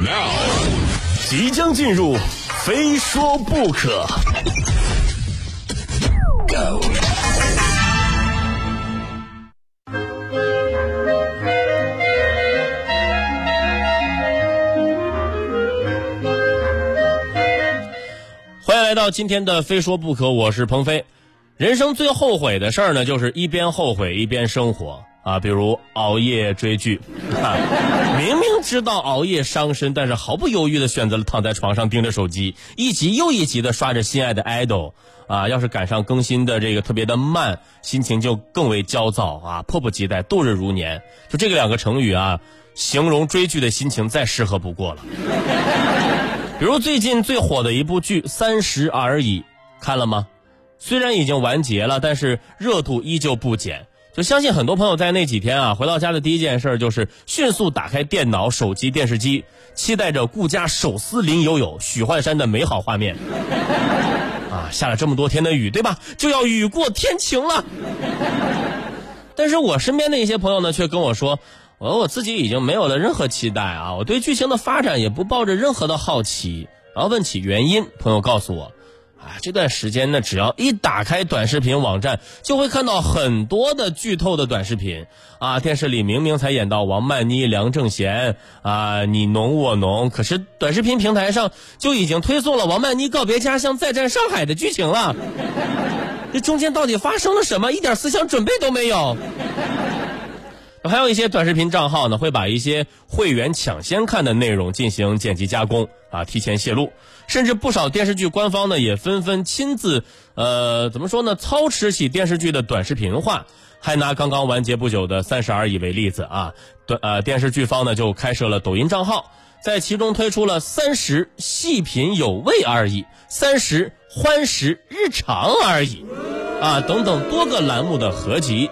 Now，即将进入，非说不可。Go。欢迎来到今天的非说不可，我是鹏飞。人生最后悔的事儿呢，就是一边后悔一边生活。啊，比如熬夜追剧，啊，明明知道熬夜伤身，但是毫不犹豫的选择了躺在床上盯着手机，一集又一集的刷着心爱的 idol，啊，要是赶上更新的这个特别的慢，心情就更为焦躁啊，迫不及待，度日如年。就这个两个成语啊，形容追剧的心情再适合不过了。比如最近最火的一部剧《三十而已》，看了吗？虽然已经完结了，但是热度依旧不减。就相信很多朋友在那几天啊，回到家的第一件事就是迅速打开电脑、手机、电视机，期待着顾家手撕林有有、许幻山的美好画面。啊，下了这么多天的雨，对吧？就要雨过天晴了。但是我身边的一些朋友呢，却跟我说，我我自己已经没有了任何期待啊，我对剧情的发展也不抱着任何的好奇。然后问起原因，朋友告诉我。啊，这段时间呢，只要一打开短视频网站，就会看到很多的剧透的短视频。啊，电视里明明才演到王曼妮、梁正贤啊，你侬我侬，可是短视频平台上就已经推送了王曼妮告别家乡、再战上海的剧情了。这中间到底发生了什么？一点思想准备都没有。还有一些短视频账号呢，会把一些会员抢先看的内容进行剪辑加工啊，提前泄露。甚至不少电视剧官方呢，也纷纷亲自，呃，怎么说呢？操持起电视剧的短视频化。还拿刚刚完结不久的《三十而已》为例子啊，短呃电视剧方呢就开设了抖音账号，在其中推出了“三十细品有味而已”“三十欢食日常而已”啊等等多个栏目的合集。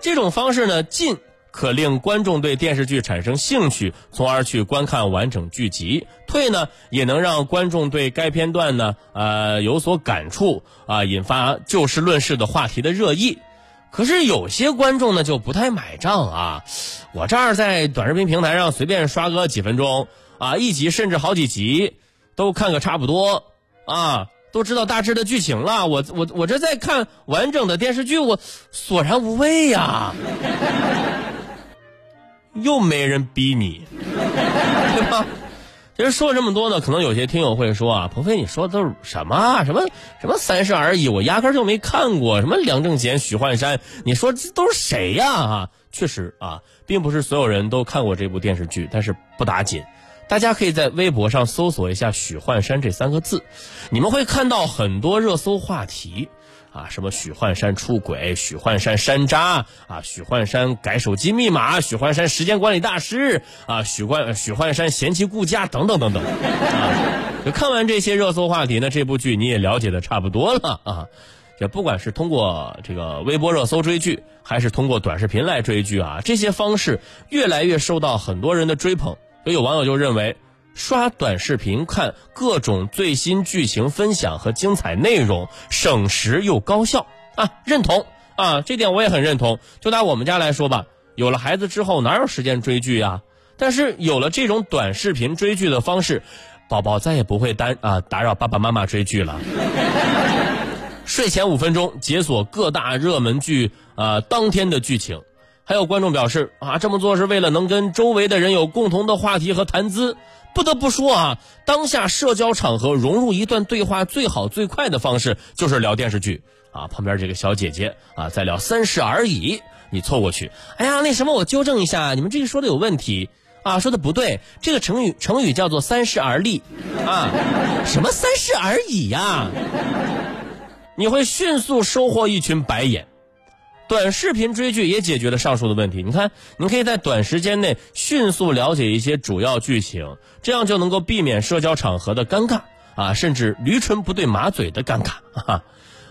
这种方式呢，近。可令观众对电视剧产生兴趣，从而去观看完整剧集。退呢，也能让观众对该片段呢，呃，有所感触啊，引发就事论事的话题的热议。可是有些观众呢，就不太买账啊。我这儿在短视频平台上随便刷个几分钟啊，一集甚至好几集，都看个差不多啊，都知道大致的剧情了。我我我这在看完整的电视剧，我索然无味呀。又没人逼你，对吧？其实说了这么多呢，可能有些听友会说啊，鹏飞，你说的都是什么？什么什么三十而已？我压根就没看过。什么梁正贤、许幻山？你说这都是谁呀？啊，确实啊，并不是所有人都看过这部电视剧，但是不打紧，大家可以在微博上搜索一下“许幻山”这三个字，你们会看到很多热搜话题。啊，什么许幻山出轨，许幻山山楂，啊，许幻山改手机密码，许幻山时间管理大师，啊，许幻许幻山嫌弃顾家，等等等等。啊，就看完这些热搜话题呢，这部剧你也了解的差不多了啊。也不管是通过这个微博热搜追剧，还是通过短视频来追剧啊，这些方式越来越受到很多人的追捧。所以有网友就认为。刷短视频看各种最新剧情分享和精彩内容，省时又高效啊！认同啊，这点我也很认同。就拿我们家来说吧，有了孩子之后哪有时间追剧啊？但是有了这种短视频追剧的方式，宝宝再也不会单啊打扰爸爸妈妈追剧了。睡前五分钟解锁各大热门剧啊当天的剧情。还有观众表示啊，这么做是为了能跟周围的人有共同的话题和谈资。不得不说啊，当下社交场合融入一段对话最好最快的方式就是聊电视剧啊。旁边这个小姐姐啊在聊《三十而已》，你凑过去，哎呀，那什么，我纠正一下，你们这个说的有问题啊，说的不对，这个成语成语叫做“三十而立”啊，什么“三十而已”呀？你会迅速收获一群白眼。短视频追剧也解决了上述的问题。你看，你可以在短时间内迅速了解一些主要剧情，这样就能够避免社交场合的尴尬啊，甚至驴唇不对马嘴的尴尬。哈，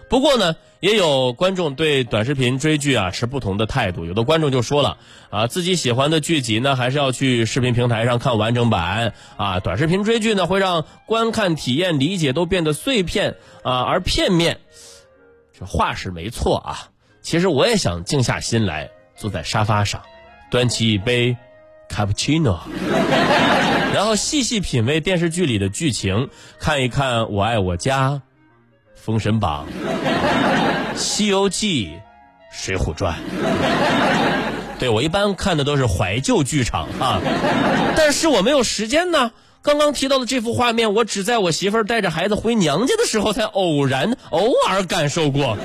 不过呢，也有观众对短视频追剧啊持不同的态度。有的观众就说了啊，自己喜欢的剧集呢，还是要去视频平台上看完整版啊。短视频追剧呢，会让观看体验、理解都变得碎片啊，而片面。这话是没错啊。其实我也想静下心来，坐在沙发上，端起一杯卡布奇诺。然后细细品味电视剧里的剧情，看一看《我爱我家》《封神榜》《西游记》《水浒传》。对我一般看的都是怀旧剧场啊，但是我没有时间呢。刚刚提到的这幅画面，我只在我媳妇儿带着孩子回娘家的时候才偶然、偶尔感受过。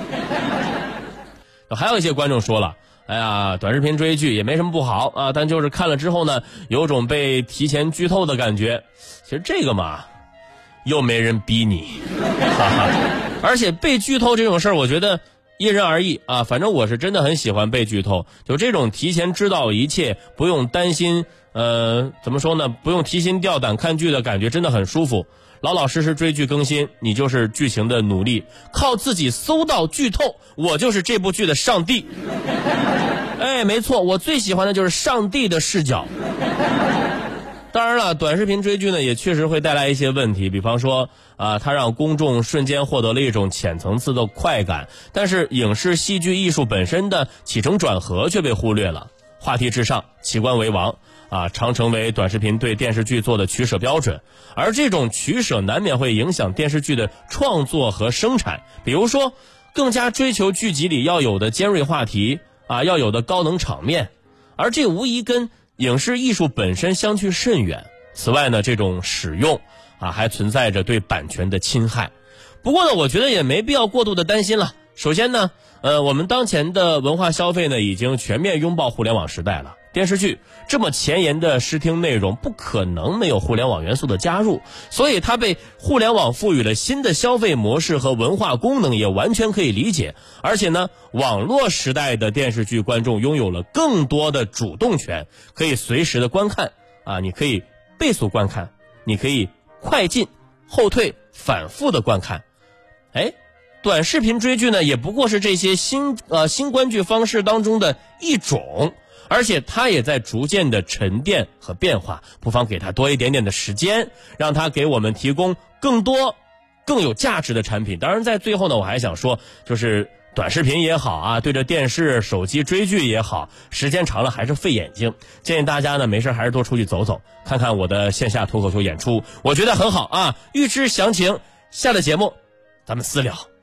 还有一些观众说了：“哎呀，短视频追剧也没什么不好啊，但就是看了之后呢，有种被提前剧透的感觉。其实这个嘛，又没人逼你，哈哈。而且被剧透这种事儿，我觉得。”因人而异啊，反正我是真的很喜欢被剧透，就这种提前知道一切，不用担心，呃，怎么说呢？不用提心吊胆看剧的感觉真的很舒服。老老实实追剧更新，你就是剧情的努力，靠自己搜到剧透，我就是这部剧的上帝。哎，没错，我最喜欢的就是上帝的视角。当然了，短视频追剧呢，也确实会带来一些问题，比方说啊，它让公众瞬间获得了一种浅层次的快感，但是影视戏剧艺术本身的起承转合却被忽略了。话题至上，奇观为王啊，常成为短视频对电视剧做的取舍标准。而这种取舍难免会影响电视剧的创作和生产。比如说，更加追求剧集里要有的尖锐话题啊，要有的高能场面，而这无疑跟。影视艺术本身相去甚远。此外呢，这种使用啊，还存在着对版权的侵害。不过呢，我觉得也没必要过度的担心了。首先呢，呃，我们当前的文化消费呢，已经全面拥抱互联网时代了。电视剧这么前沿的视听内容，不可能没有互联网元素的加入，所以它被互联网赋予了新的消费模式和文化功能，也完全可以理解。而且呢，网络时代的电视剧观众拥有了更多的主动权，可以随时的观看啊，你可以倍速观看，你可以快进、后退、反复的观看。哎，短视频追剧呢，也不过是这些新呃新观剧方式当中的一种。而且它也在逐渐的沉淀和变化，不妨给它多一点点的时间，让它给我们提供更多、更有价值的产品。当然，在最后呢，我还想说，就是短视频也好啊，对着电视、手机追剧也好，时间长了还是费眼睛。建议大家呢，没事还是多出去走走，看看我的线下脱口秀演出，我觉得很好啊。预知详情，下的节目咱们私聊。